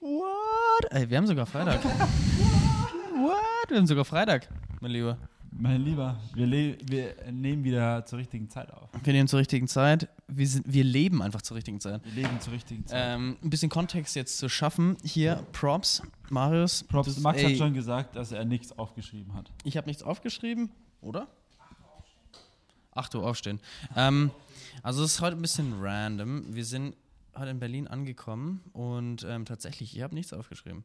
What? Ey, wir haben sogar Freitag. What? Wir haben sogar Freitag, mein Lieber. Mein Lieber, wir, wir nehmen wieder zur richtigen Zeit auf. Wir nehmen zur richtigen Zeit. Wir, sind, wir leben einfach zur richtigen Zeit. Wir leben zur richtigen Zeit. Ähm, ein bisschen Kontext jetzt zu schaffen. Hier, Props, Marius. Props, das- Max ey, hat schon gesagt, dass er nichts aufgeschrieben hat. Ich habe nichts aufgeschrieben, oder? 8 Uhr aufstehen. Ähm, also es ist heute ein bisschen random. Wir sind heute in Berlin angekommen und ähm, tatsächlich, ich habe nichts aufgeschrieben.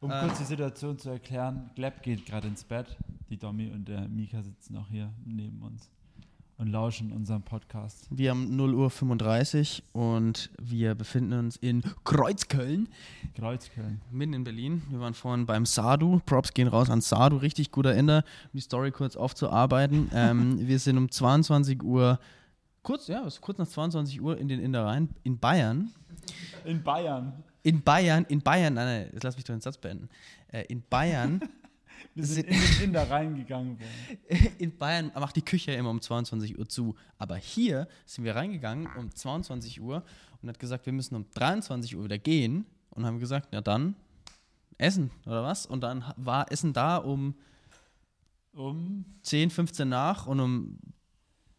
Um Ähm. kurz die Situation zu erklären, Gleb geht gerade ins Bett. Die Domi und der Mika sitzen auch hier neben uns und lauschen unserem Podcast. Wir haben 0 Uhr 35 und wir befinden uns in Kreuzköln, Kreuzköln. mitten in Berlin. Wir waren vorhin beim Sadu. Props gehen raus an Sadu. Richtig guter Ender, um die Story kurz aufzuarbeiten. ähm, wir sind um 22 Uhr, kurz, ja, es ist kurz nach 22 Uhr in den Indereien in Bayern. In Bayern. In Bayern, in Bayern, nein, nein, jetzt lass mich doch den Satz beenden. Äh, in Bayern, Wir sind in den Inder reingegangen. worden. in Bayern macht die Küche immer um 22 Uhr zu. Aber hier sind wir reingegangen um 22 Uhr und hat gesagt, wir müssen um 23 Uhr wieder gehen. Und haben gesagt, na dann, essen, oder was? Und dann war Essen da um Um 10, 15 nach und um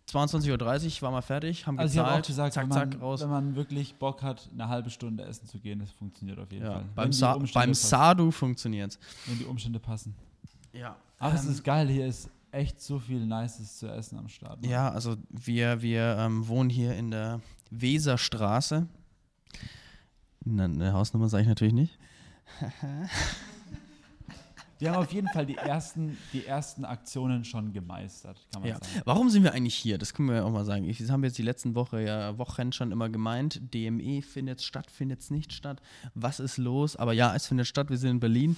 22.30 Uhr waren wir fertig, haben Also ich habe auch gezahlt, gesagt, zack, wenn, man, zack, raus. wenn man wirklich Bock hat, eine halbe Stunde essen zu gehen, das funktioniert auf jeden Ja, Fall. Beim, Sa beim. Sadu funktioniert Wenn die Umstände passen. Ja. Aber es ist geil, hier ist echt so viel Nices zu essen am Start. ne? Ja, also wir, wir ähm, wohnen hier in der Weserstraße. Na, eine Hausnummer sage ich natürlich nicht. Die haben auf jeden Fall die ersten, die ersten Aktionen schon gemeistert, kann man Ja. sagen. Warum sind wir eigentlich hier? Das können wir ja auch mal sagen. Ich, das haben wir jetzt die letzten Woche ja Wochen schon immer gemeint. DME findet statt, findet es nicht statt. Was ist los? Aber ja, es findet statt. Wir sind in Berlin.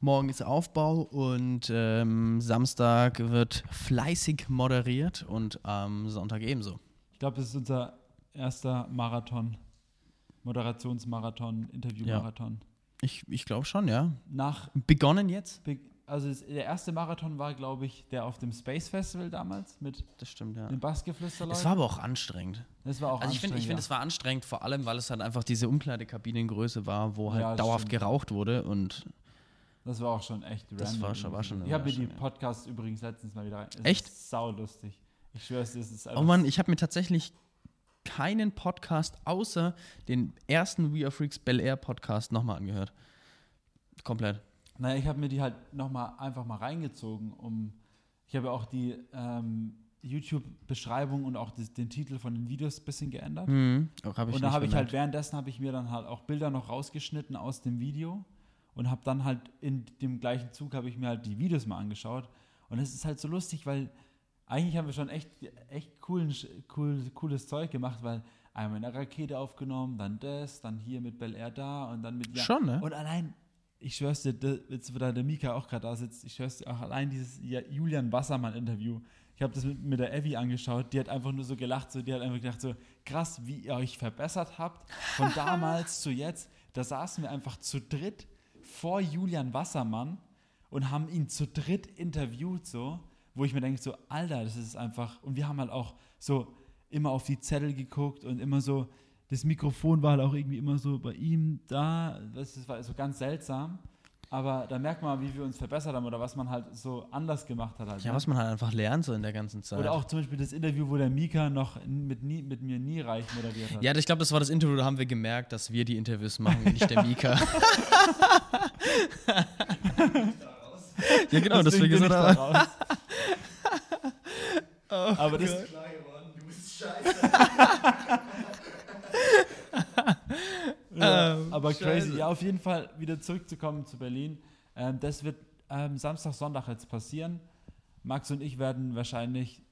Morgen ist Aufbau und ähm, Samstag wird fleißig moderiert und am Sonntag ebenso. Ich glaube, das ist unser erster Marathon, Moderationsmarathon, Interviewmarathon. Ich, ich glaube schon, ja. Nach, Begonnen jetzt? Be- also es, der erste Marathon war, glaube ich, der auf dem Space Festival damals mit Das stimmt, ja. den Bassgeflüsterleuten. Es war aber auch anstrengend. das war auch Also ich finde, ich finde, es war anstrengend, vor allem, weil es halt einfach diese Umkleidekabinengröße war, wo halt Ja, das dauerhaft stimmt. geraucht wurde und Das war auch schon echt Das random war schon- war schon- Ich habe mir die ja. Podcasts übrigens letztens mal wieder rein. Es Echt? Ist sau lustig. Ich schwöre es, es ist Oh Mann, ich habe mir tatsächlich keinen Podcast außer den ersten We Are Freaks Bel Air Podcast nochmal angehört. Komplett. Naja, ich habe mir die halt nochmal einfach mal reingezogen, um. Ich habe ja auch die ähm, YouTube-Beschreibung und auch das, den Titel von den Videos ein bisschen geändert. Mhm. Auch hab ich und da habe ich halt währenddessen habe ich mir dann halt auch Bilder noch rausgeschnitten aus dem Video und habe dann halt in dem gleichen Zug habe ich mir halt die Videos mal angeschaut und es ist halt so lustig, weil eigentlich haben wir schon echt echt coolen, cool, cooles Zeug gemacht, weil einmal in der Rakete aufgenommen, dann das, dann hier mit Bel Air da und dann mit Schon, ne? und allein ich schwör's dir, da- jetzt wo da der Mika auch gerade da sitzt, ich schwör's dir auch allein dieses Ja- Julian Wassermann-Interview. Ich habe das mit, mit der Evi angeschaut, die hat einfach nur so gelacht, so, die hat einfach gedacht, so krass, wie ihr euch verbessert habt von damals zu jetzt. Da saßen wir einfach zu dritt vor Julian Wassermann und haben ihn zu dritt interviewt, so, wo ich mir denke, so, Alter, das ist einfach, und wir haben halt auch so immer auf die Zettel geguckt und immer so, das Mikrofon war halt auch irgendwie immer so bei ihm da, das war so ganz seltsam. Aber da merkt man, wie wir uns verbessert haben oder was man halt so anders gemacht hat. Halt, Ja, ne? was man halt einfach lernt so in der ganzen Zeit. Oder auch zum Beispiel das Interview, wo der Mika noch mit, nie, mit mir nie reich moderiert hat. ja, ich glaube, das war das Interview, da haben wir gemerkt, dass wir die Interviews machen, nicht der Mika. ja, genau, deswegen, bin ist er da raus. Aber das, Klar geworden, du bist scheiße. Ja, Ähm, aber crazy. scheiße. Ja, auf jeden Fall wieder zurückzukommen zu Berlin. Ähm, das wird ähm, Samstag, Sonntag jetzt passieren. Max und ich werden wahrscheinlich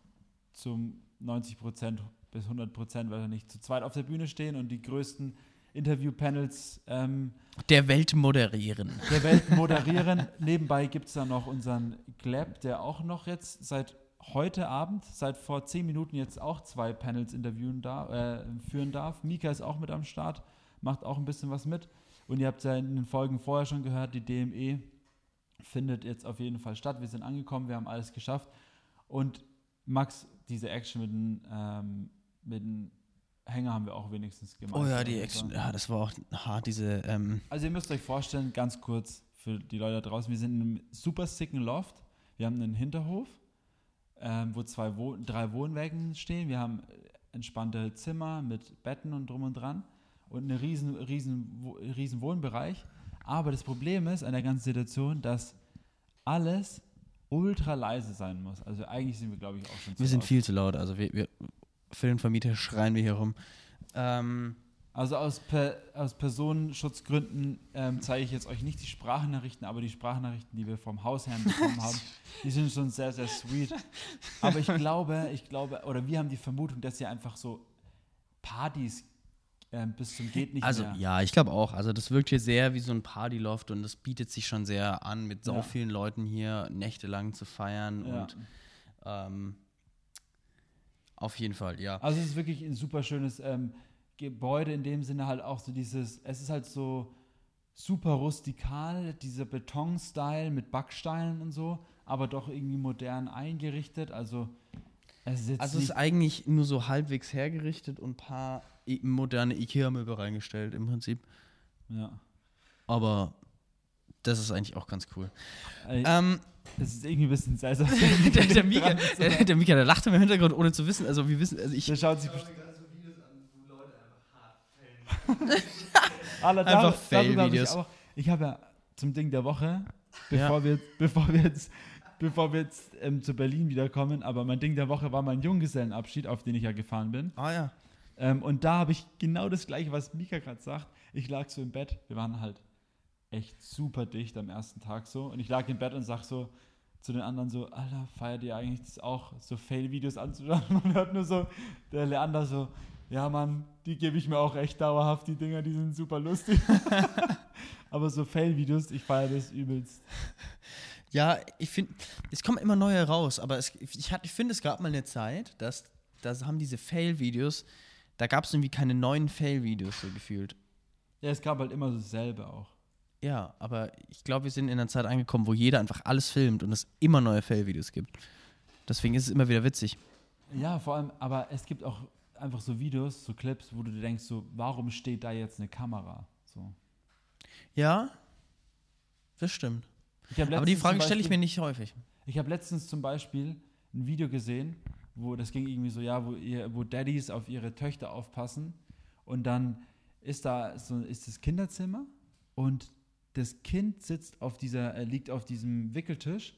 zum 90 Prozent bis 100 Prozent wahrscheinlich zu zweit auf der Bühne stehen und die größten Interview-Panels ähm, Der Welt moderieren. der Welt moderieren. Nebenbei gibt es dann noch unseren Gleb, der auch noch jetzt seit heute Abend, seit vor zehn Minuten jetzt auch zwei Panels interviewen darf, äh, führen darf. Mika ist auch mit am Start, macht auch ein bisschen was mit. Und ihr habt ja in den Folgen vorher schon gehört, die DME findet jetzt auf jeden Fall statt. Wir sind angekommen, wir haben alles geschafft. Und Max, diese Action mit dem, ähm, mit dem Hänger haben wir auch wenigstens gemacht. Oh ja, die Action, ja, das war auch hart, diese, ähm, Also ihr müsst euch vorstellen, ganz kurz für die Leute da draußen, wir sind in einem super sicken Loft. Wir haben einen Hinterhof, ähm, wo zwei Wo drei Wohnwägen stehen. Wir haben entspannte Zimmer mit Betten und drum und dran und einen riesen, riesen, riesen Wohnbereich. Aber das Problem ist an der ganzen Situation, dass alles ultra leise sein muss. Also eigentlich sind wir, glaube ich, auch schon zu wir sind laut. viel zu laut, also wir, wir für den Vermieter schreien wir hier rum. Ähm, Also aus, per, aus Personenschutzgründen ähm, zeige ich jetzt euch nicht die Sprachnachrichten, aber die Sprachnachrichten, die wir vom Hausherrn bekommen haben, die sind schon sehr, sehr sweet. Aber ich glaube, ich glaube, oder wir haben die Vermutung, dass ihr einfach so Partys ähm, bis zum geht nicht also mehr. ja, ich glaube auch. Also das wirkt hier sehr wie so ein Partyloft und das bietet sich schon sehr an, mit so Ja. vielen Leuten hier nächtelang zu feiern Ja. und ähm, auf jeden Fall, ja. Also es ist wirklich ein super schönes ähm, Gebäude in dem Sinne halt auch so dieses, es ist halt so super rustikal, dieser Beton-Style mit Backsteinen und so, aber doch irgendwie modern eingerichtet. Also es ist Also es ist eigentlich nur so halbwegs hergerichtet und ein paar moderne Ikea-Möbel reingestellt im Prinzip. ja. Aber das ist eigentlich auch ganz cool. Äh, Ähm, Es ist irgendwie ein bisschen seltsam. der, der, Mika, der, der Mika, der lacht im Hintergrund, ohne zu wissen. Also wir wissen, also ich Der schaut sich Ich bestimmt. schaue mir gerade so Videos an, wo Leute einfach hart fällen. Alle Einfach Fail-Videos. Ich, ich habe ja zum Ding der Woche, bevor wir, bevor wir jetzt, bevor wir jetzt ähm, zu Berlin wiederkommen, aber mein Ding der Woche war mein Junggesellenabschied, auf den ich ja gefahren bin. Ah ja. Ähm, und da habe ich genau das gleiche, was Mika gerade sagt. Ich lag so im Bett, wir waren halt echt super dicht am ersten Tag so. Und ich lag im Bett und sag so zu den anderen so, Alter, feiert ihr eigentlich das auch, so Fail-Videos anzuschauen? Man hört nur so, der Leander so, ja Mann, die gebe ich mir auch echt dauerhaft, die Dinger, die sind super lustig. Aber so Fail-Videos, ich feiere das übelst. Ja, ich finde, es kommen immer neue raus, aber es, ich, ich finde, es gab mal eine Zeit, dass, dass haben diese Fail-Videos, da gab es irgendwie keine neuen Fail-Videos so gefühlt. Ja, es gab halt immer so dasselbe auch. Ja, aber ich glaube, wir sind in einer Zeit angekommen, wo jeder einfach alles filmt und es immer neue Fail-Videos gibt. Deswegen ist es immer wieder witzig. Ja, vor allem, aber es gibt auch einfach so Videos, so Clips, wo du dir denkst, so, warum steht da jetzt eine Kamera? So. Ja, das stimmt. Aber die Frage stelle ich mir nicht häufig. Ich habe letztens zum Beispiel ein Video gesehen, wo das ging irgendwie so, ja, wo, ihr, wo Daddys auf ihre Töchter aufpassen und dann ist da so ist das Kinderzimmer und das Kind sitzt auf dieser, äh, liegt auf diesem Wickeltisch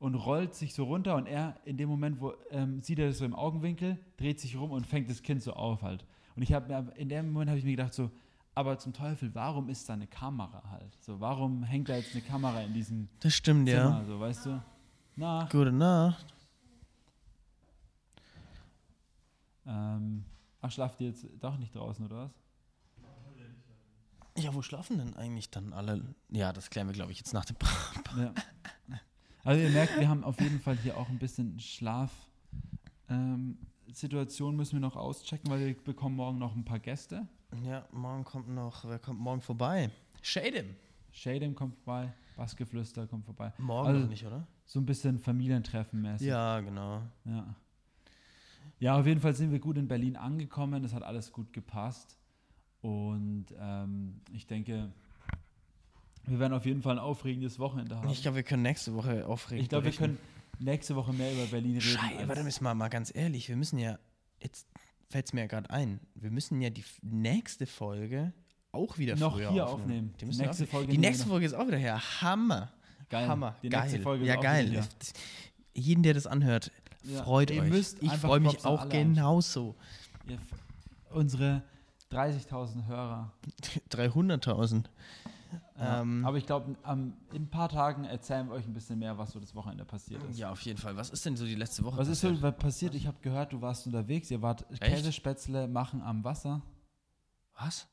und rollt sich so runter und er in dem Moment, wo ähm, sieht er das so im Augenwinkel, dreht sich rum und fängt das Kind so auf halt. Und ich habe mir in dem Moment habe ich mir gedacht so, aber zum Teufel, warum ist da eine Kamera halt? So, warum hängt da jetzt eine Kamera in diesem Das stimmt, ja. Zimmer, so, weißt du? Na, Gute Nacht. ähm, ach, schlaft ihr jetzt doch nicht draußen, oder was? Ja, wo schlafen denn eigentlich dann alle? Ja, das klären wir, glaube ich, jetzt nach dem. Ja. Also ihr merkt, wir haben auf jeden Fall hier auch ein bisschen Schlaf. Ähm, Situation müssen wir noch auschecken, weil wir bekommen morgen noch ein paar Gäste. Ja, morgen kommt noch, wer kommt morgen vorbei? Shadem. Shadem kommt vorbei, Bassgeflüster kommt vorbei. Morgen Also- noch nicht, oder? So ein bisschen Familientreffen mäßig. Ja, genau. ja. Ja, auf jeden Fall sind wir gut in Berlin angekommen. Das hat alles gut gepasst. Und ähm, ich denke, wir werden auf jeden Fall ein aufregendes Wochenende haben. Ich glaube, wir können nächste Woche aufregen. Ich glaube, wir können nächste Woche mehr über Berlin reden. Scheiße, als- warte, müssen wir mal ganz ehrlich, wir müssen ja, jetzt fällt es mir ja gerade ein, wir müssen ja die nächste Folge auch wieder Noch früher hier aufnehmen. aufnehmen. Die, nächste aufnehmen. Folge die nächste. Folge ist auch wieder her. Hammer. Geil. Hammer. Die geil. nächste Folge ist ja, geil. Das- jeden, der das anhört, Ja, freut ihr euch. Ich freue mich auch genauso. Unsere 30.000 Hörer. 300.000. Ja. Ähm, Aber ich glaube, in ein paar Tagen erzählen wir euch ein bisschen mehr, was so das Wochenende passiert ist. Ja, auf jeden Fall. Was ist denn so die letzte Woche Was ist passiert? so was passiert? Ich habe gehört, du warst unterwegs. Ihr wart Käsespätzle machen am Wasser. Was?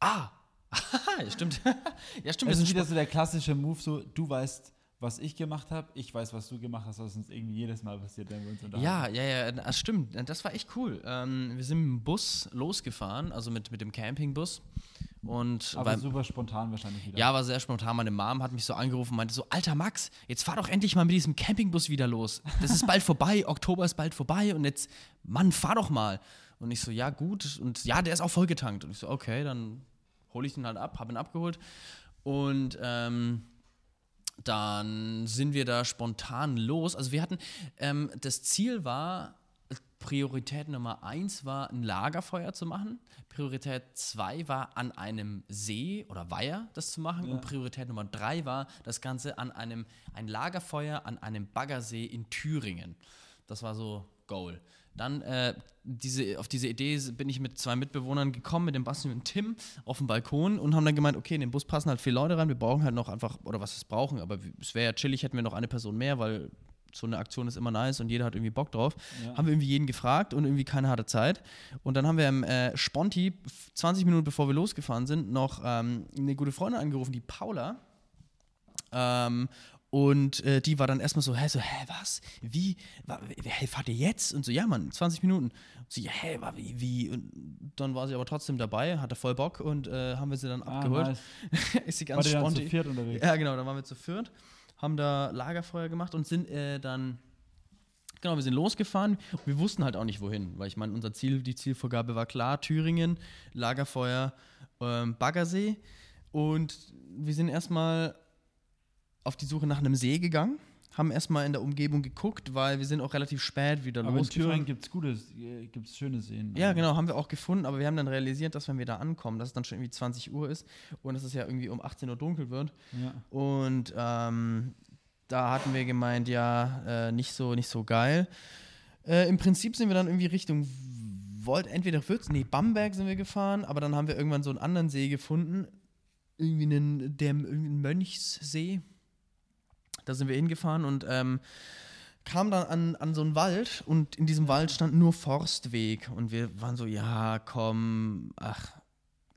Ah! ja, stimmt. ja, stimmt. Das ist wieder so der klassische Move, so du weißt, was ich gemacht habe, ich weiß, was du gemacht hast, was uns irgendwie jedes Mal passiert, wenn wir uns unterhalten. Ja, ja, ja, das stimmt. Das war echt cool. Ähm, wir sind mit dem Bus losgefahren, also mit, mit dem Campingbus. Und aber beim- super spontan wahrscheinlich wieder. ja, war sehr spontan. Meine Mom hat mich so angerufen und meinte so, Alter Max, jetzt fahr doch endlich mal mit diesem Campingbus wieder los. Das ist bald vorbei, Oktober ist bald vorbei und jetzt, Mann, fahr doch mal. Und ich so, ja, gut. Und ja, der ist auch vollgetankt. Und ich so, okay, dann hole ich den halt ab, habe ihn abgeholt. Und ähm, dann sind wir da spontan los. Also wir hatten, ähm, das Ziel war, Priorität Nummer eins war, ein Lagerfeuer zu machen. Priorität zwei war, an einem See oder Weiher das zu machen. Ja. Und Priorität Nummer drei war, das Ganze an einem, ein Lagerfeuer an einem Baggersee in Thüringen. Das war so Goal. Dann äh, diese, auf diese Idee bin ich mit zwei Mitbewohnern gekommen, mit dem Basti und dem Tim, auf dem Balkon und haben dann gemeint, okay, in den Bus passen halt vier Leute rein, wir brauchen halt noch einfach, oder was es brauchen, aber es wäre ja chillig, hätten wir noch eine Person mehr, weil so eine Aktion ist immer nice und jeder hat irgendwie Bock drauf. Ja. Haben wir irgendwie jeden gefragt und irgendwie keiner hatte Zeit. Und dann haben wir im äh, Sponti, f- 20 Minuten bevor wir losgefahren sind, noch ähm, eine gute Freundin angerufen, die Paula. Ähm, und äh, die war dann erstmal so, hä, so, hä, was? Wie? Hä, fahrt ihr jetzt? Und so, ja, Mann, 20 Minuten. Und sie, ja, hä, wie, wie? Und dann war sie aber trotzdem dabei, hatte voll Bock und äh, haben wir sie dann Ah, abgeholt. nice. Ist sie War ganz der dann zu sponti. viert unterwegs? Ja, genau, da waren wir zu viert, haben da Lagerfeuer gemacht und sind äh, dann, genau, wir sind losgefahren. Wir wussten halt auch nicht wohin, weil ich meine, unser Ziel, die Zielvorgabe war klar: Thüringen, Lagerfeuer, ähm, Baggersee. Und wir sind erstmal auf die Suche nach einem See gegangen, haben erstmal in der Umgebung geguckt, weil wir sind auch relativ spät wieder Aber in losgefahren. Thüringen gibt es gutes, äh, gibt's schöne Seen. Ja, genau, haben wir auch gefunden, aber wir haben dann realisiert, dass wenn wir da ankommen, dass es dann schon irgendwie 20 Uhr ist und dass es ja irgendwie um 18 Uhr dunkel wird. Ja. Und ähm, da hatten wir gemeint, ja, äh, nicht, so, nicht so geil. Äh, Im Prinzip sind wir dann irgendwie Richtung Volt, entweder Würz, nee, Bamberg sind wir gefahren, aber dann haben wir irgendwann so einen anderen See gefunden. Irgendwie einen, der, irgendwie einen Mönchssee. Da sind wir hingefahren und ähm, kamen dann an, an so einen Wald und in diesem Wald stand nur Forstweg. Und wir waren so, ja, komm, ach,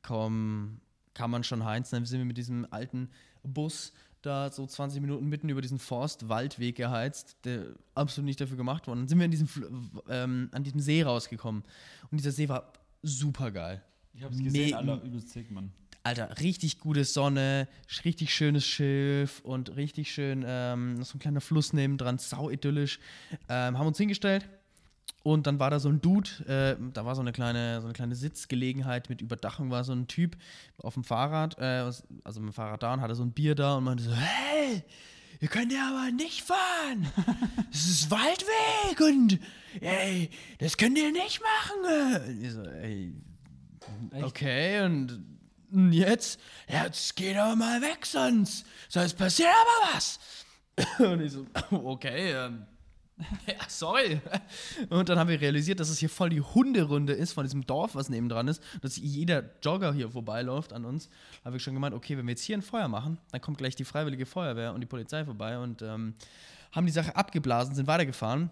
komm, kann man schon Heinz. Dann sind wir mit diesem alten Bus da so 20 Minuten mitten über diesen Forst-Waldweg geheizt, der absolut nicht dafür gemacht wurde. Dann sind wir in diesem, ähm, an diesem See rausgekommen. Und dieser See war super geil. Ich hab's gesehen, Alter, übelst sick, Mann. Alter, richtig gute Sonne, richtig schönes Schilf und richtig schön, ähm, noch so ein kleiner Fluss nebendran, sau idyllisch. Ähm, haben uns hingestellt und dann war da so ein Dude, äh, da war so eine kleine, so eine kleine Sitzgelegenheit mit Überdachung, war so ein Typ auf dem Fahrrad, äh, also mit dem Fahrrad da und hatte so ein Bier da und meinte so, hey, ihr könnt ja aber nicht fahren. Das ist Waldweg und ey, das könnt ihr nicht machen. Und ich so, ey? Okay, und jetzt? Jetzt geht aber mal weg, sonst, sonst passiert aber was. Und ich so, okay, ähm, ja, sorry. Und dann haben wir realisiert, dass es hier voll die Hunderunde ist von diesem Dorf, was nebendran ist, dass jeder Jogger hier vorbeiläuft an uns. Da habe ich schon gemeint, okay, wenn wir jetzt hier ein Feuer machen, dann kommt gleich die Freiwillige Feuerwehr und die Polizei vorbei und ähm, haben die Sache abgeblasen, sind weitergefahren.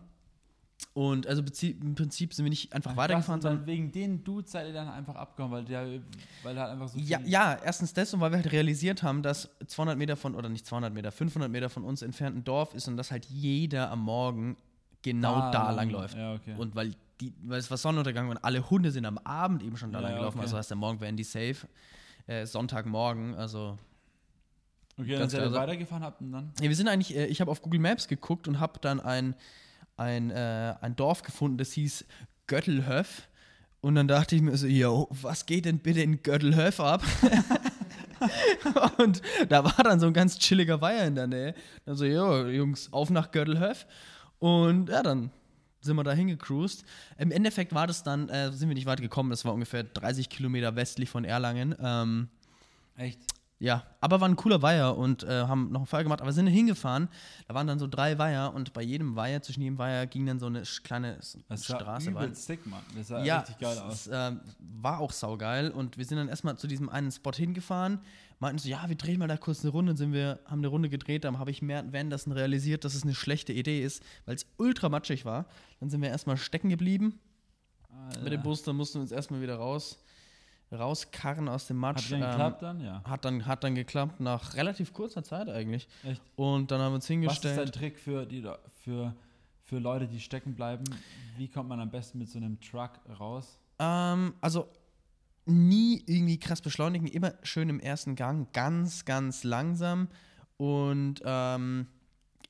Und also im Prinzip sind wir nicht einfach weitergefahren, Krass, und sondern wegen den Dudes seid ihr dann einfach abgehauen, weil der, weil er halt einfach so Ja, ja, erstens das und weil wir halt realisiert haben, dass 200 Meter von, oder nicht 200 Meter, 500 Meter von uns entfernt ein Dorf ist und dass halt jeder am Morgen genau da, lang läuft. Ja, okay. Und weil, die, weil es war Sonnenuntergang und alle Hunde sind am Abend eben schon da Ja, lang gelaufen, okay. also heißt der Morgen wären die safe. Äh, Sonntagmorgen, also okay, dann seid ihr klar. weitergefahren habt und dann. ja, wir sind eigentlich, äh, ich habe auf Google Maps geguckt und habe dann ein, ein, äh, ein Dorf gefunden, das hieß Göttelhöf. Und dann dachte ich mir so, yo, was geht denn bitte in Göttelhöf ab? und da war dann so ein ganz chilliger Weiher in der Nähe. Dann so, yo, Jungs, auf nach Göttelhöf. Und ja, dann sind wir da hingecruised. Im Endeffekt war das dann, äh, sind wir nicht weit gekommen, das war ungefähr 30 Kilometer westlich von Erlangen. Ähm, Echt? Ja, aber war ein cooler Weiher und äh, haben noch ein Feuer gemacht, aber sind hingefahren. Da waren dann so drei Weiher und bei jedem Weiher, zwischen jedem Weiher ging dann so eine kleine Das sah Straße übel rein. sick, Mann. Das sah Ja, richtig geil aus. es, ähm, war auch saugeil und wir sind dann erstmal zu diesem einen Spot hingefahren, meinten so, ja, wir drehen mal da kurz eine Runde, und sind wir, haben eine Runde gedreht, dann habe ich mehr währenddessen realisiert, dass es eine schlechte Idee ist, weil es ultra matschig war. Dann sind wir erstmal stecken geblieben mit dem Bus, dann mussten wir uns erstmal wieder raus, rauskarren aus dem Matsch. Hat denn Ähm, geklappt dann? Ja. hat dann, hat dann geklappt, nach relativ kurzer Zeit eigentlich. Echt? Und dann haben wir uns Was ist dein hingestellt. Trick für, die, für, für Leute, die stecken bleiben? Wie kommt man am besten mit so einem Truck raus? Ähm, also nie irgendwie krass beschleunigen, immer schön im ersten Gang, ganz, ganz langsam und ähm,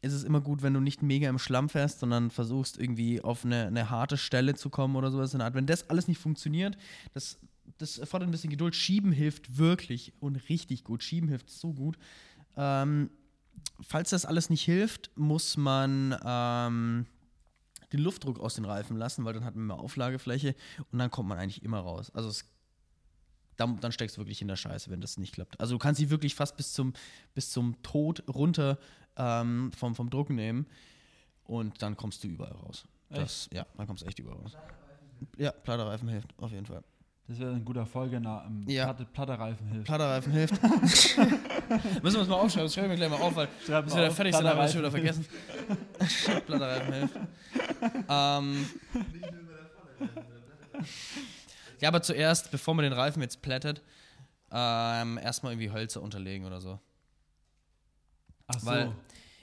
ist es immer gut, wenn du nicht mega im Schlamm fährst, sondern versuchst irgendwie auf eine, eine harte Stelle zu kommen oder sowas in der Art. Wenn das alles nicht funktioniert, das, das erfordert ein bisschen Geduld. Schieben hilft wirklich und richtig gut. Schieben hilft so gut. Ähm, falls das alles nicht hilft, muss man ähm, den Luftdruck aus den Reifen lassen, weil dann hat man mehr Auflagefläche und dann kommt man eigentlich immer raus. Also es, dann, dann steckst du wirklich in der Scheiße, wenn das nicht klappt. Also du kannst sie wirklich fast bis zum, bis zum Tod runter ähm, vom, vom Druck nehmen und dann kommst du überall raus. Das, ja, dann kommst du echt überall raus. Ja, platter Reifen hilft, auf jeden Fall. Das wäre ein guter Folgener. Ähm, Ja. Platte, Platterreifen hilft. Platter Reifen hilft. Müssen wir uns mal aufschreiben, das schreiben wir gleich mal auf, weil Schreib bis wir da fertig sind, haben wir das schon wieder Platterreifen vergessen. platter Reifen hilft. Ähm, ja, aber zuerst, bevor man den Reifen jetzt plättet, ähm, erstmal irgendwie Hölzer unterlegen oder so. Ach so. Weil-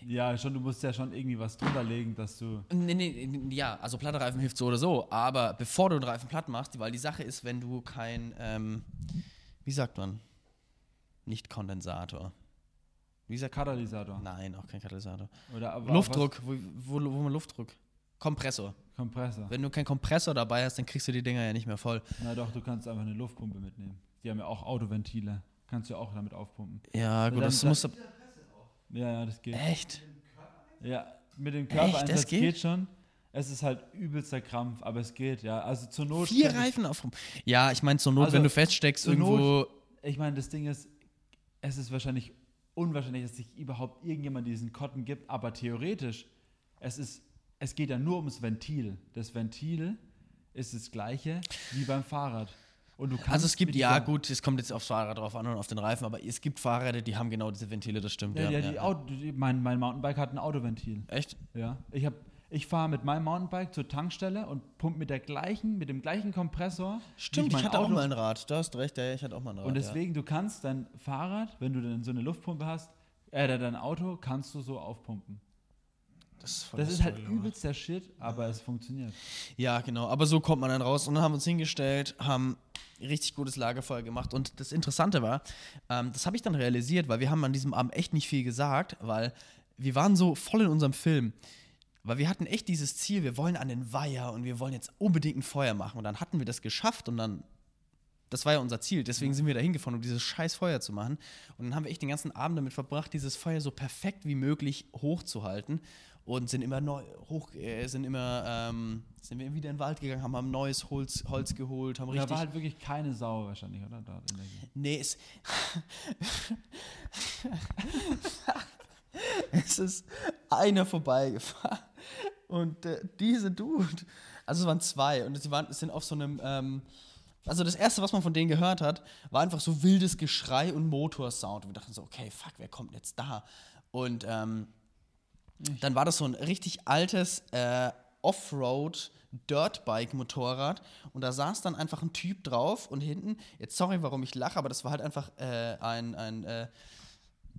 ja, schon, du musst ja schon irgendwie was drunter legen, dass du. Nee, nee, nee, ja, also platter Reifen hilft so oder so, aber bevor du den Reifen platt machst, weil die Sache ist, wenn du kein, ähm, wie sagt man, nicht Kondensator. Wie sagt Katalysator. Nein, auch kein Katalysator. Oder aber Luftdruck, wo, wo, wo man Luftdruck? Kompressor. Kompressor. Wenn du keinen Kompressor dabei hast, dann kriegst du die Dinger ja nicht mehr voll. Na doch, du kannst einfach eine Luftpumpe mitnehmen. Die haben ja auch Autoventile. Kannst du ja auch damit aufpumpen. Ja, gut, Dann- das dann- muss. Ja, ja, das geht. Echt? Ja, mit dem Echt, Körpereinsatz das geht? geht? schon. Es ist halt übelster Krampf, aber es geht, ja. Also zur Not. Vier Reifen auf. Ja, ich meine zur Not, Also, wenn du feststeckst zur irgendwo. Not- Ich meine, das Ding ist, es ist wahrscheinlich unwahrscheinlich, dass sich überhaupt irgendjemand diesen Cotton gibt, aber theoretisch, es ist, es geht ja nur ums Ventil. Das Ventil ist das gleiche wie beim Fahrrad. Und du kannst Also es gibt, ja gut, es kommt jetzt aufs Fahrrad drauf an und auf den Reifen, aber es gibt Fahrräder, die haben genau diese Ventile, das stimmt. Ja, Ja, ja, Auto, die, mein, mein Mountainbike hat ein Autoventil. Echt? Ja. Ich, ich fahre mit meinem Mountainbike zur Tankstelle und pumpe mit der gleichen, mit dem gleichen Kompressor. Stimmt, ich mein hatte auch Auto- mal ein Rad. Du hast recht, ja, ich hatte auch mal ein Rad. Und deswegen, du kannst dein Fahrrad, wenn du dann so eine Luftpumpe hast, äh, dein Auto, kannst du so aufpumpen. ja. das ist, Das ist halt übelst der Shit, aber es funktioniert. Ja, genau. Aber so kommt man dann raus. Und dann haben wir uns hingestellt, haben richtig gutes Lagerfeuer gemacht. Und das Interessante war, ähm, das habe ich dann realisiert, weil wir haben an diesem Abend echt nicht viel gesagt, weil wir waren so voll in unserem Film. Weil wir hatten echt dieses Ziel, wir wollen an den Weiher und wir wollen jetzt unbedingt ein Feuer machen. Und dann hatten wir das geschafft und dann, das war ja unser Ziel. Deswegen sind wir da hingefahren, um dieses scheiß Feuer zu machen. Und dann haben wir echt den ganzen Abend damit verbracht, dieses Feuer so perfekt wie möglich hochzuhalten. Und sind immer neu hoch, äh, sind immer, ähm, sind wir wieder in den Wald gegangen, haben, haben neues Holz, Holz geholt, haben Und da richtig. war halt wirklich keine Sau wahrscheinlich, oder? Dort in der. Nee, es. es ist einer vorbeigefahren. Und äh, diese Dude, also es waren zwei und sie waren, sind auf so einem. Ähm, also das erste, was man von denen gehört hat, war einfach so wildes Geschrei und Motorsound. Und wir dachten so, okay, fuck, wer kommt jetzt da? Und ähm, dann war das so ein richtig altes äh, Offroad Dirtbike Motorrad und da saß dann einfach ein Typ drauf und hinten, jetzt sorry, warum ich lache, aber das war halt einfach äh, ein, ein äh,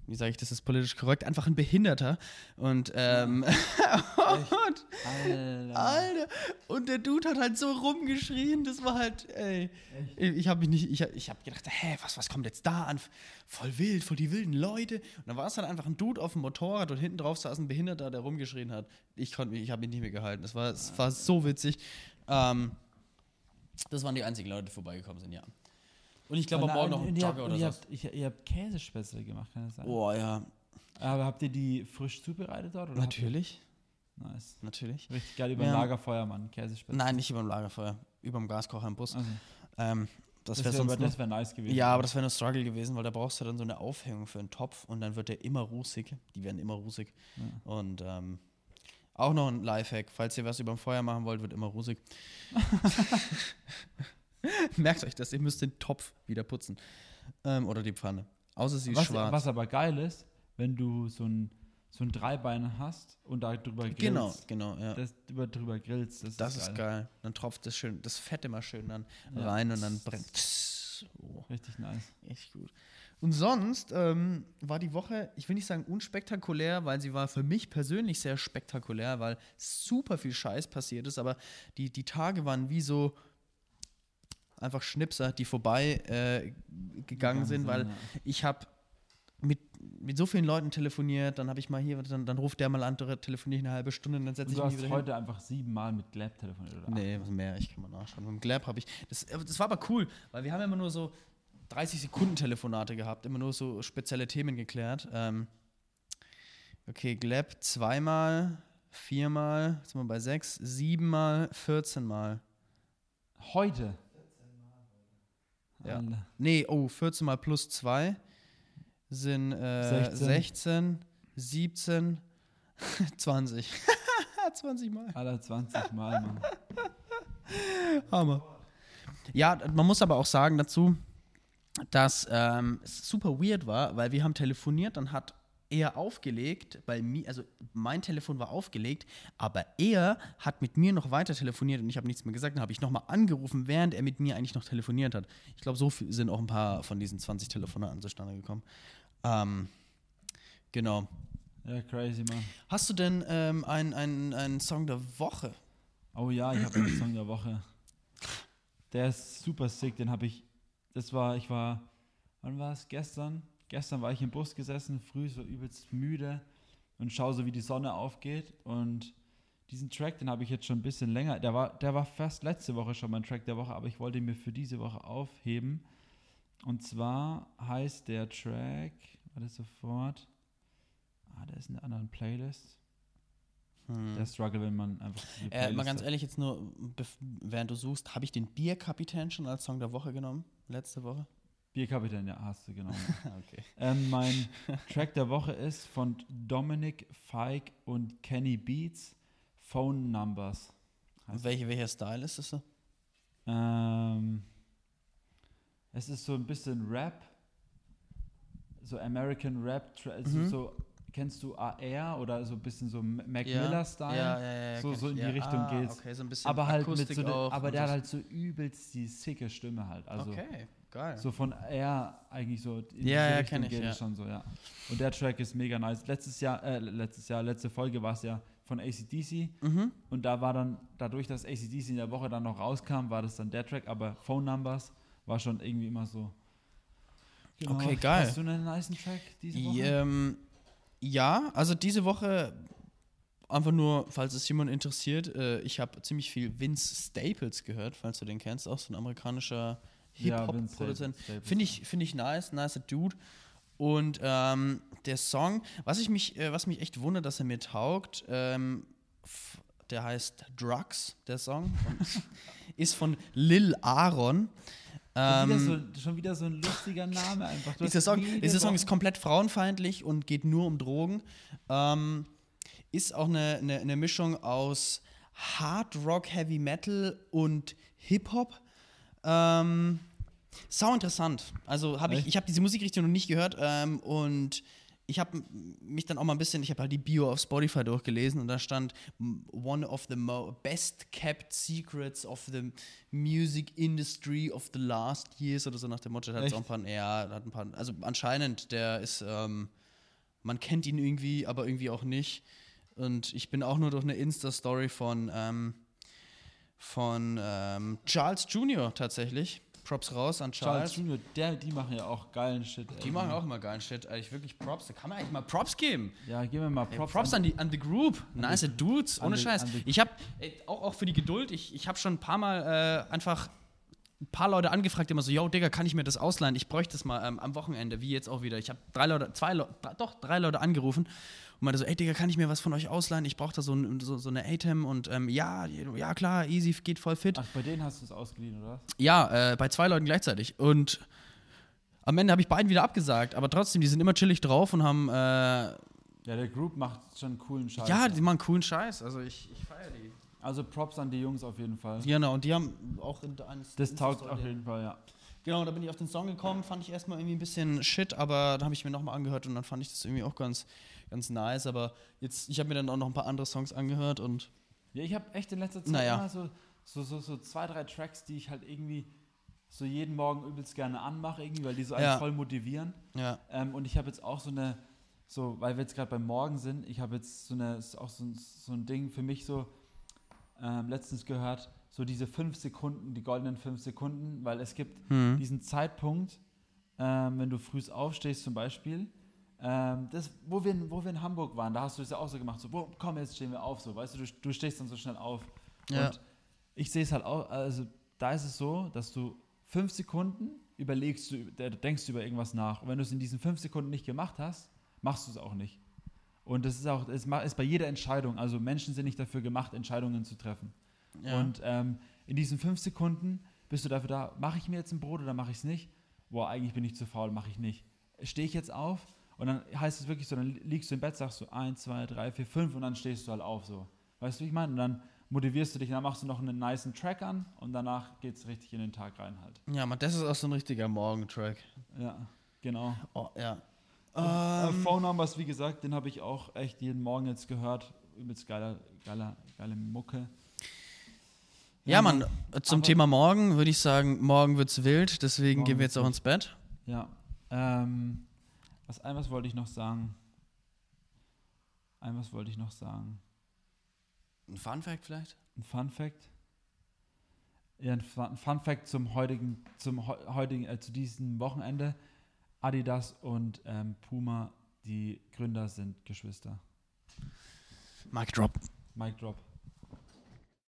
wie sage ich, das ist politisch korrekt, einfach ein Behinderter und ähm, und, Alter. Alter, und der Dude hat halt so rumgeschrien, das war halt, ey, ich habe mich nicht, ich habe ich hab gedacht, hä, was, was kommt jetzt da an? Voll wild, voll die wilden Leute. Und dann war es dann einfach ein Dude auf dem Motorrad und hinten drauf saß ein Behinderter, der rumgeschrien hat. Ich konnte mich, ich habe mich nicht mehr gehalten. Das war, es war so witzig. Ähm, das waren die einzigen Leute, die vorbeigekommen sind, ja. Und ich glaube, am Morgen noch und ein ihr Jogger oder ihr, so. habt, ich, ihr habt Käsespätzle gemacht, kann das sein? Boah, ja, Aber habt ihr die frisch zubereitet dort? Oder natürlich, ihr, nice. natürlich. Richtig geil über Ja. ein Lagerfeuer, Mann. Käsespätzle. Nein, nicht über dem Lagerfeuer, über dem Gaskocher im Bus. Also, Ähm, das das wäre sonst nur- wär nice gewesen. Ja, aber das wäre nur Struggle gewesen, weil da brauchst du dann so eine Aufhängung für einen Topf und dann wird der immer rußig. Die werden immer rußig. Ja. Und ähm, auch noch ein Lifehack, falls ihr was über dem Feuer machen wollt, wird immer rußig. Merkt euch das, ihr müsst den Topf wieder putzen. Ähm, oder die Pfanne. Außer sie ist was, schwarz. was aber geil ist, wenn du so ein, so ein Dreibeiner hast und da drüber grillst. genau, genau, ja. Das über drüber grillst, das, Das ist, ist geil. geil. Dann tropft das schön, das Fett immer schön dann Ja. rein und dann brennt. Oh. Richtig nice. Echt gut. Und sonst ähm, war die Woche, ich will nicht sagen unspektakulär, weil sie war für mich persönlich sehr spektakulär, weil super viel Scheiß passiert ist, aber die, die Tage waren wie so einfach Schnipser, die vorbei äh, gegangen sind, weil ja. ich habe mit, mit so vielen Leuten telefoniert, dann habe ich mal hier, dann, dann ruft der mal an, telefoniere ich eine halbe Stunde, dann setze ich du mich hast wieder heute einfach siebenmal mit Glab telefoniert, oder? hin. Nee, was mehr, ich kann mal nachschauen. Mit Glab habe ich, das, das war aber cool, weil wir haben immer nur so 30 Sekunden Telefonate gehabt, immer nur so spezielle Themen geklärt. Ähm, okay, Glab zweimal, viermal, jetzt sind wir bei sechs, siebenmal, 14 Mal. Heute? Ja. Alter. Nee, oh, 14 mal plus 2 sind äh, 16. 16, 17, 20. 20 Mal. Aller 20 Mal, Mann. Hammer. Ja, man muss aber auch sagen dazu, dass ähm, es super weird war, weil wir haben telefoniert, dann hat er aufgelegt, bei mir, also mein Telefon war aufgelegt, aber er hat mit mir noch weiter telefoniert und ich habe nichts mehr gesagt. Dann habe ich nochmal angerufen, während er mit mir eigentlich noch telefoniert hat. Ich glaube, so sind auch ein paar von diesen 20 Telefonaten zustande gekommen. Ähm, genau. Ja, crazy, Mann. Hast du denn ähm, einen, einen, einen Song der Woche? Oh ja, ich habe einen Song der Woche. Der ist super sick, den habe ich, das war, ich war, wann war es? Gestern? Gestern war ich im Bus gesessen, früh so übelst müde und schaue so, wie die Sonne aufgeht und diesen Track, den habe ich jetzt schon ein bisschen länger, der war, der war fast letzte Woche schon mein Track der Woche, aber ich wollte ihn mir für diese Woche aufheben. Und zwar heißt der Track, warte sofort, ah, der ist in einer anderen Playlist. Der Struggle, wenn man einfach Äh, mal ganz hat. ehrlich, jetzt nur, während du suchst, habe ich den Bierkapitän schon als Song der Woche genommen? Letzte Woche? Bierkapitän, ja, hast du genommen. okay. ähm, mein Track der Woche ist von Dominic Feig und Kenny Beats, Phone Numbers. Welche, welcher Style ist das so? Ähm, es ist so ein bisschen Rap, so American Rap, also Mhm. so, kennst du AR oder so ein bisschen so Mac Ja. Miller-Style? Ja, ja, ja. So- so in die. Richtung ah, geht's. Okay, so ein bisschen aber halt Akustik mit so, ne, aber der hat halt so übelst die sicke Stimme halt. Also okay, geil. so von AR eigentlich so in Ja, ja, Richtung kenn ich, geht ja. schon so, ja. Und der Track ist mega nice. Letztes Jahr, äh, letztes Jahr, letzte Folge war es ja von ACDC mhm. und da war dann, dadurch, dass ACDC in der Woche dann noch rauskam, war das dann der Track, aber Phone Numbers war schon irgendwie immer so. Genau. Okay, geil. Hast du einen nice Track diese Woche? Ähm, ja, also diese Woche einfach nur, falls es jemand interessiert, äh, ich habe ziemlich viel Vince Staples gehört, falls du den kennst, auch so ein amerikanischer Hip-Hop-Produzent. Staples, Finde ich, find ich nice, nicer Dude. Und ähm, der Song, was ich mich, äh, was mich echt wundert, dass er mir taugt, ähm, der heißt Drugs, der Song, ist von Lil Aaron. Schon, wieder Ähm, so, schon wieder so ein lustiger Name einfach. Dieser Song, dieser Song ist komplett frauenfeindlich und geht nur um Drogen. Ähm, ist auch eine, eine, eine Mischung aus Hard Rock, Heavy Metal und Hip Hop. Ähm, sau interessant. Also habe ich, ich habe diese Musikrichtung noch nicht gehört ähm, und ich habe mich dann auch mal ein bisschen, ich habe halt die Bio auf Spotify durchgelesen und da stand one of the best kept secrets of the music industry of the last years oder so nach dem Motto. Hat so ein paar, ja, hat ein paar, also anscheinend, der ist, ähm, man kennt ihn irgendwie, aber irgendwie auch nicht. Und ich bin auch nur durch eine Insta-Story von, ähm, von ähm, Charles Jr. tatsächlich. Props raus an Charles. Charles Junior, der, die machen ja auch geilen Shit. Die ey. machen auch immer geilen Shit. Eigentlich wirklich Props. Da kann man eigentlich mal Props geben. Ja, gib mir mal Ey, Props. Props, an, die, an the Group. Nice Dudes, an ohne Scheiß. an Ich habe auch, auch für die Geduld, ich, ich habe schon ein paar Mal äh, einfach ein paar Leute angefragt, die immer so, yo, Digga, kann ich mir das ausleihen? Ich bräuchte das mal ähm, am Wochenende, wie jetzt auch wieder. Ich habe drei Leute, zwei Leute, doch, drei Leute angerufen und meinte so, ey, Digga, kann ich mir was von euch ausleihen? Ich brauche da so, ein, so, so eine Atem und ähm, ja, ja, klar, easy, geht voll fit. Ach, bei denen hast du es ausgeliehen, oder? Ja, äh, bei zwei Leuten gleichzeitig. Und am Ende habe ich beiden wieder abgesagt, aber trotzdem, die sind immer chillig drauf und haben, äh, Ja, der Group macht schon coolen Scheiß. ja, die machen coolen Scheiß. Also ich, ich feiere die. Also Props an die Jungs auf jeden Fall. Genau, und die haben auch in eines. Das taugt auf jeden Fall, ja. Genau, da bin ich auf den Song gekommen, fand ich erstmal irgendwie ein bisschen shit, aber dann habe ich mir nochmal angehört und dann fand ich das irgendwie auch ganz, ganz nice. Aber jetzt, ich habe mir dann auch noch ein paar andere Songs angehört und Ja, ich habe echt in letzter Zeit Naja. immer so, so, so, so zwei, drei Tracks, die ich halt irgendwie so jeden Morgen übelst gerne anmache, irgendwie, weil die so einen Ja. voll motivieren. ja. Ähm, und ich habe jetzt auch so eine, so, weil wir jetzt gerade beim Morgen sind, ich habe jetzt so eine, ist auch so so ein Ding für mich so ähm, letztens gehört, so diese fünf Sekunden, die goldenen fünf Sekunden, weil es gibt Hm. diesen Zeitpunkt, ähm, wenn du früh aufstehst zum Beispiel, Ähm, das, wo, wir, wo wir in Hamburg waren, da hast du es ja auch so gemacht, so, wo, komm, jetzt stehen wir auf, so, weißt du, du, du stehst dann so schnell auf. Ja. Und ich sehe es halt auch, also da ist es so, dass du fünf Sekunden überlegst, du, denkst du über irgendwas nach. Und wenn du es in diesen fünf Sekunden nicht gemacht hast, machst du es auch nicht. Und das ist auch, es ist bei jeder Entscheidung, also Menschen sind nicht dafür gemacht, Entscheidungen zu treffen. Ja. Und ähm, in diesen fünf Sekunden bist du dafür da, mache ich mir jetzt ein Brot oder mache ich es nicht? Boah, eigentlich bin ich zu faul, mache ich nicht. Stehe ich jetzt auf und dann heißt es wirklich so, dann liegst du im Bett, sagst du eins, zwei, drei, vier, fünf und dann stehst du halt auf so. Weißt du, wie ich meine? Und dann motivierst du dich, dann machst du noch einen niceen Track an und danach geht es richtig in den Tag rein halt. ja, man, das ist auch so ein richtiger Morgentrack. Ja, genau. Oh, ja. Äh, Ähm, Phone Numbers, wie gesagt, den habe ich auch echt jeden Morgen jetzt gehört. Übelst geiler, geiler, geile Mucke. ja, Mann, zum aber- Thema morgen würde ich sagen, morgen wird's wild, deswegen gehen wir jetzt auch ins Bett. Ja. Ähm, was, ein was wollte ich noch sagen? Ein was wollte ich noch sagen? Ein Fun Fact vielleicht? Ein Fun Fact? Ja, ein Fun, Fact zum heutigen, zum heu- heutigen, äh, zu diesem Wochenende. Adidas und ähm, Puma, die Gründer sind Geschwister. Mic Drop. Mic drop.